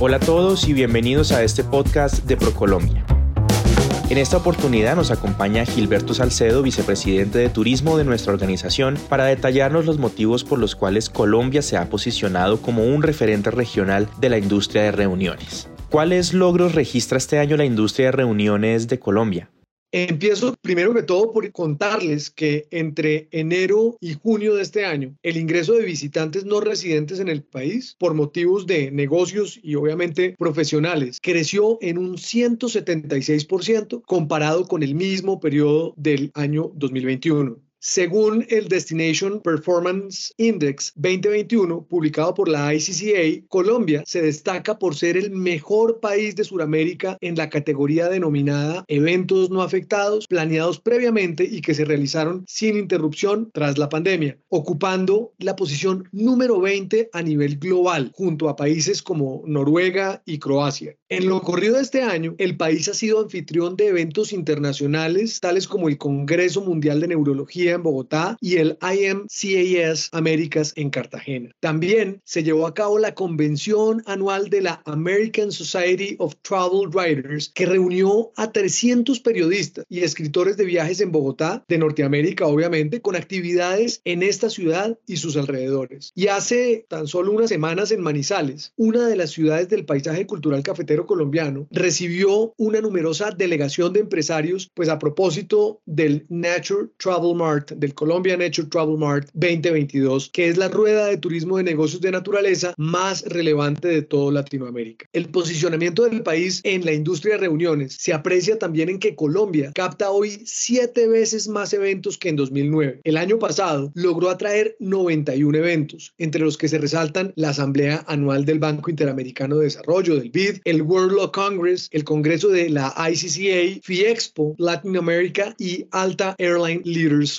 Hola a todos y bienvenidos a este podcast de ProColombia. En esta oportunidad nos acompaña Gilberto Salcedo, vicepresidente de Turismo de nuestra organización, para detallarnos los motivos por los cuales Colombia se ha posicionado como un referente regional de la industria de reuniones. ¿Cuáles logros registra este año la industria de reuniones de Colombia? Empiezo primero que todo por contarles que entre enero y junio de este año, el ingreso de visitantes no residentes en el país por motivos de negocios y obviamente profesionales creció en un 176% comparado con el mismo periodo del año 2021. Según el Destination Performance Index 2021, publicado por la ICCA, Colombia se destaca por ser el mejor país de Sudamérica en la categoría denominada eventos no afectados, planeados previamente y que se realizaron sin interrupción tras la pandemia, ocupando la posición número 20 a nivel global, junto a países como Noruega y Croacia. En lo corrido de este año, el país ha sido anfitrión de eventos internacionales tales como el Congreso Mundial de Neurología, en Bogotá y el IMCAS Américas en Cartagena. También se llevó a cabo la convención anual de la American Society of Travel Writers, que reunió a 300 periodistas y escritores de viajes en Bogotá, de Norteamérica obviamente, con actividades en esta ciudad y sus alrededores. Y hace tan solo unas semanas en Manizales, una de las ciudades del paisaje cultural cafetero colombiano, recibió una numerosa delegación de empresarios, pues a propósito del Nature Travel Mart del Colombia Nature Travel Mart 2022, que es la rueda de turismo de negocios de naturaleza más relevante de todo Latinoamérica. El posicionamiento del país en la industria de reuniones se aprecia también en que Colombia capta hoy siete veces más eventos que en 2009. El año pasado logró atraer 91 eventos, entre los que se resaltan la Asamblea Anual del Banco Interamericano de Desarrollo, del BID, el World Law Congress, el Congreso de la ICCA, FIEXPO, Latin America y Alta Airline Leaders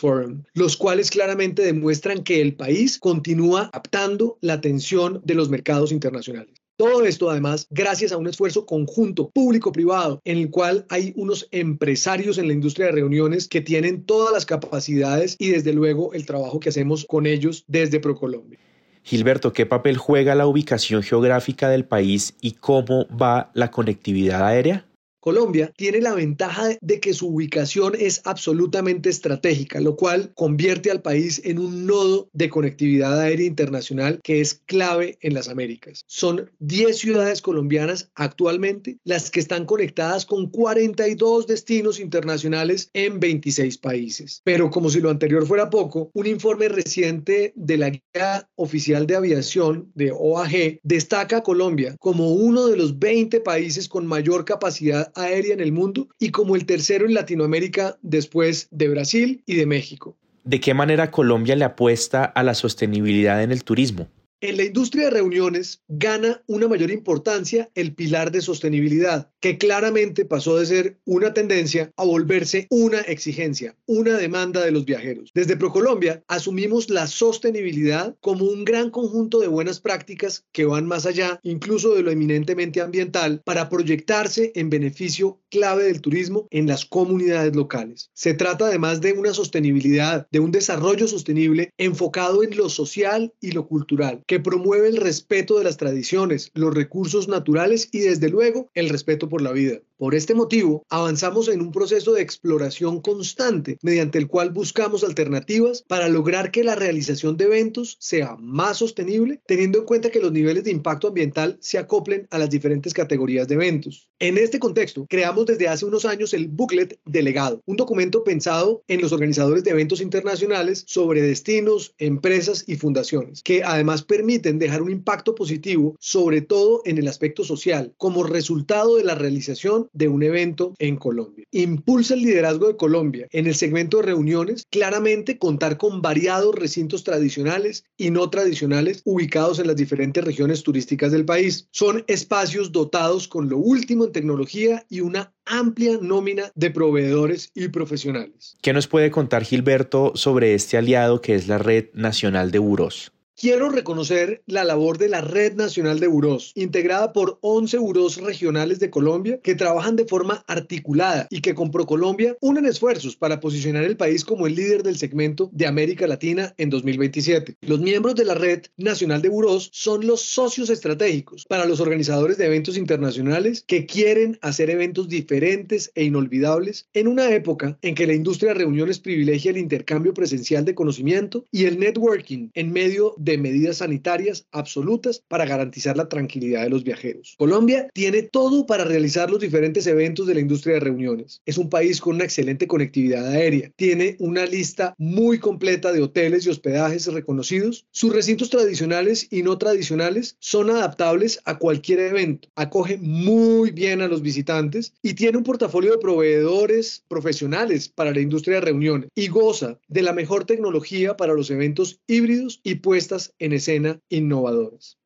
los cuales claramente demuestran que el país continúa captando la atención de los mercados internacionales. Todo esto además gracias a un esfuerzo conjunto público-privado en el cual hay unos empresarios en la industria de reuniones que tienen todas las capacidades y desde luego el trabajo que hacemos con ellos desde ProColombia. Gilberto, ¿qué papel juega la ubicación geográfica del país y cómo va la conectividad aérea? Colombia tiene la ventaja de que su ubicación es absolutamente estratégica, lo cual convierte al país en un nodo de conectividad aérea internacional que es clave en las Américas. Son 10 ciudades colombianas actualmente las que están conectadas con 42 destinos internacionales en 26 países. Pero como si lo anterior fuera poco, un informe reciente de la Guía Oficial de Aviación de OAG destaca a Colombia como uno de los 20 países con mayor capacidad aérea en el mundo y como el tercero en Latinoamérica después de Brasil y de México. ¿De qué manera Colombia le apuesta a la sostenibilidad en el turismo? En la industria de reuniones gana una mayor importancia el pilar de sostenibilidad, que claramente pasó de ser una tendencia a volverse una exigencia, una demanda de los viajeros. Desde ProColombia asumimos la sostenibilidad como un gran conjunto de buenas prácticas que van más allá, incluso de lo eminentemente ambiental, para proyectarse en beneficio clave del turismo en las comunidades locales. Se trata además de una sostenibilidad, de un desarrollo sostenible enfocado en lo social y lo cultural que promueve el respeto de las tradiciones, los recursos naturales y desde luego el respeto por la vida. Por este motivo, avanzamos en un proceso de exploración constante mediante el cual buscamos alternativas para lograr que la realización de eventos sea más sostenible, teniendo en cuenta que los niveles de impacto ambiental se acoplen a las diferentes categorías de eventos. En este contexto, creamos desde hace unos años el Booklet Delegado, un documento pensado en los organizadores de eventos internacionales sobre destinos, empresas y fundaciones, que además permiten dejar un impacto positivo, sobre todo en el aspecto social, como resultado de la realización de un evento en Colombia. Impulsa el liderazgo de Colombia en el segmento de reuniones, claramente contar con variados recintos tradicionales y no tradicionales ubicados en las diferentes regiones turísticas del país. Son espacios dotados con lo último en tecnología y una amplia nómina de proveedores y profesionales. ¿Qué nos puede contar Gilberto sobre este aliado que es la Red Nacional de Buros? Quiero reconocer la labor de la Red Nacional de Burós, integrada por 11 burós regionales de Colombia que trabajan de forma articulada y que con ProColombia unen esfuerzos para posicionar el país como el líder del segmento de América Latina en 2027. Los miembros de la Red Nacional de Burós son los socios estratégicos para los organizadores de eventos internacionales que quieren hacer eventos diferentes e inolvidables en una época en que la industria de reuniones privilegia el intercambio presencial de conocimiento y el networking en medio de de medidas sanitarias absolutas para garantizar la tranquilidad de los viajeros. Colombia tiene todo para realizar los diferentes eventos de la industria de reuniones. Es un país con una excelente conectividad aérea. Tiene una lista muy completa de hoteles y hospedajes reconocidos. Sus recintos tradicionales y no tradicionales son adaptables a cualquier evento. Acoge muy bien a los visitantes y tiene un portafolio de proveedores profesionales para la industria de reuniones y goza de la mejor tecnología para los eventos híbridos y puestas en escena innovadoras.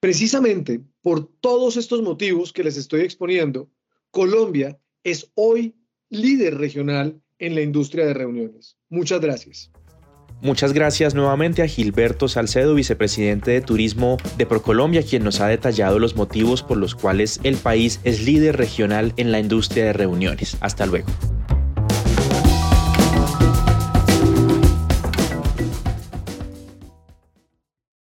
Precisamente por todos estos motivos que les estoy exponiendo, Colombia es hoy líder regional en la industria de reuniones. Muchas gracias. Muchas gracias nuevamente a Gilberto Salcedo, vicepresidente de Turismo de Procolombia, quien nos ha detallado los motivos por los cuales el país es líder regional en la industria de reuniones. Hasta luego.